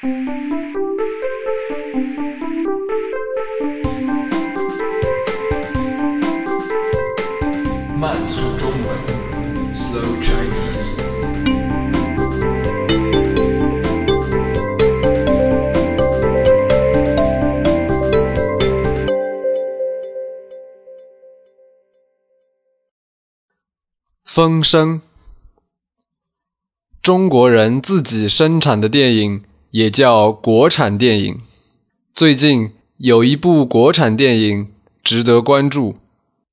慢速中文，Slow Chinese。风声，中国人自己生产的电影也叫国产电影。最近有一部国产电影值得关注，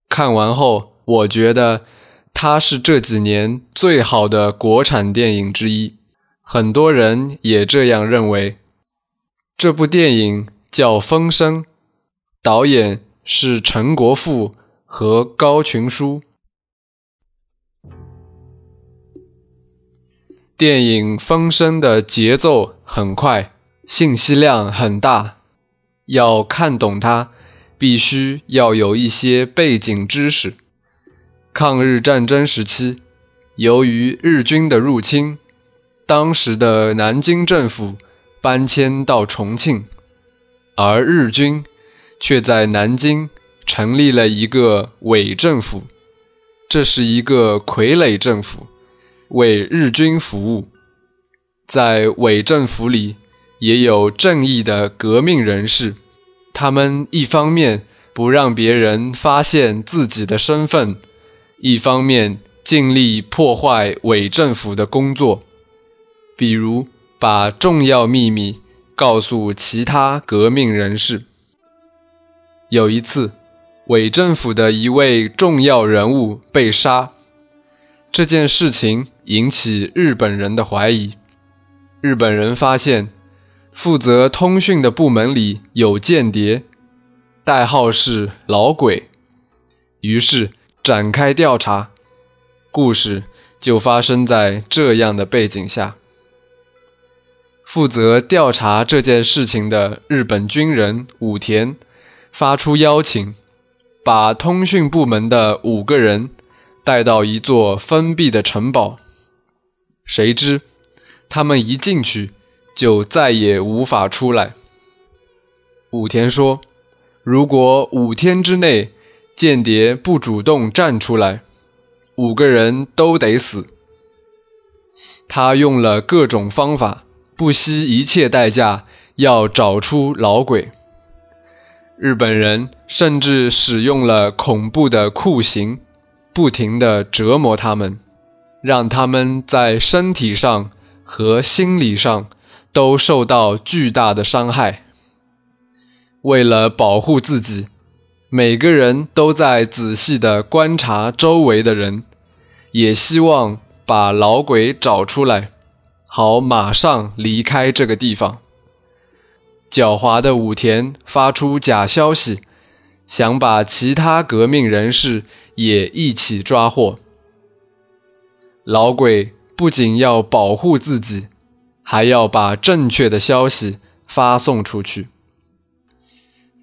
看完后我觉得它是这几年最好的国产电影之一，很多人也这样认为。这部电影叫《风声》，导演是陈国富和高群书。电影《风声》的节奏很快，信息量很大，要看懂它，必须要有一些背景知识。抗日战争时期，由于日军的入侵，当时的南京政府搬迁到重庆，而日军却在南京成立了一个伪政府，这是一个傀儡政府。为日军服务，在伪政府里也有正义的革命人士，他们一方面不让别人发现自己的身份，一方面尽力破坏伪政府的工作，比如把重要秘密告诉其他革命人士。有一次，伪政府的一位重要人物被杀。这件事情引起日本人的怀疑。日本人发现负责通讯的部门里有间谍，代号是“老鬼”，于是展开调查。故事就发生在这样的背景下。负责调查这件事情的日本军人武田发出邀请，把通讯部门的五个人。带到一座封闭的城堡，谁知他们一进去就再也无法出来。武田说：“如果五天之内间谍不主动站出来，五个人都得死。”他用了各种方法，不惜一切代价要找出老鬼。日本人甚至使用了恐怖的酷刑。不停地折磨他们，让他们在身体上和心理上都受到巨大的伤害。为了保护自己，每个人都在仔细地观察周围的人，也希望把老鬼找出来，好马上离开这个地方。狡猾的武田发出假消息。想把其他革命人士也一起抓获。老鬼不仅要保护自己，还要把正确的消息发送出去。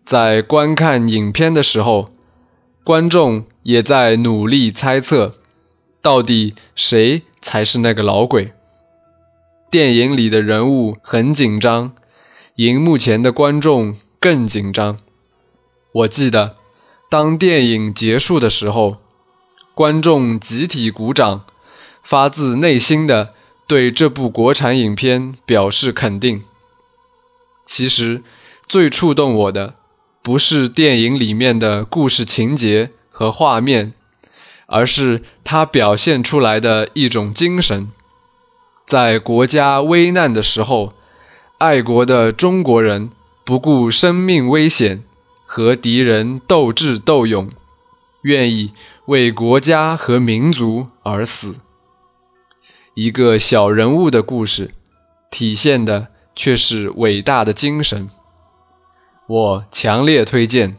在观看影片的时候，观众也在努力猜测，到底谁才是那个老鬼。电影里的人物很紧张，荧幕前的观众更紧张。我记得，当电影结束的时候，观众集体鼓掌，发自内心的对这部国产影片表示肯定。其实，最触动我的不是电影里面的故事情节和画面，而是它表现出来的一种精神，在国家危难的时候，爱国的中国人不顾生命危险。和敌人斗智斗勇，愿意为国家和民族而死。一个小人物的故事，体现的却是伟大的精神。我强烈推荐。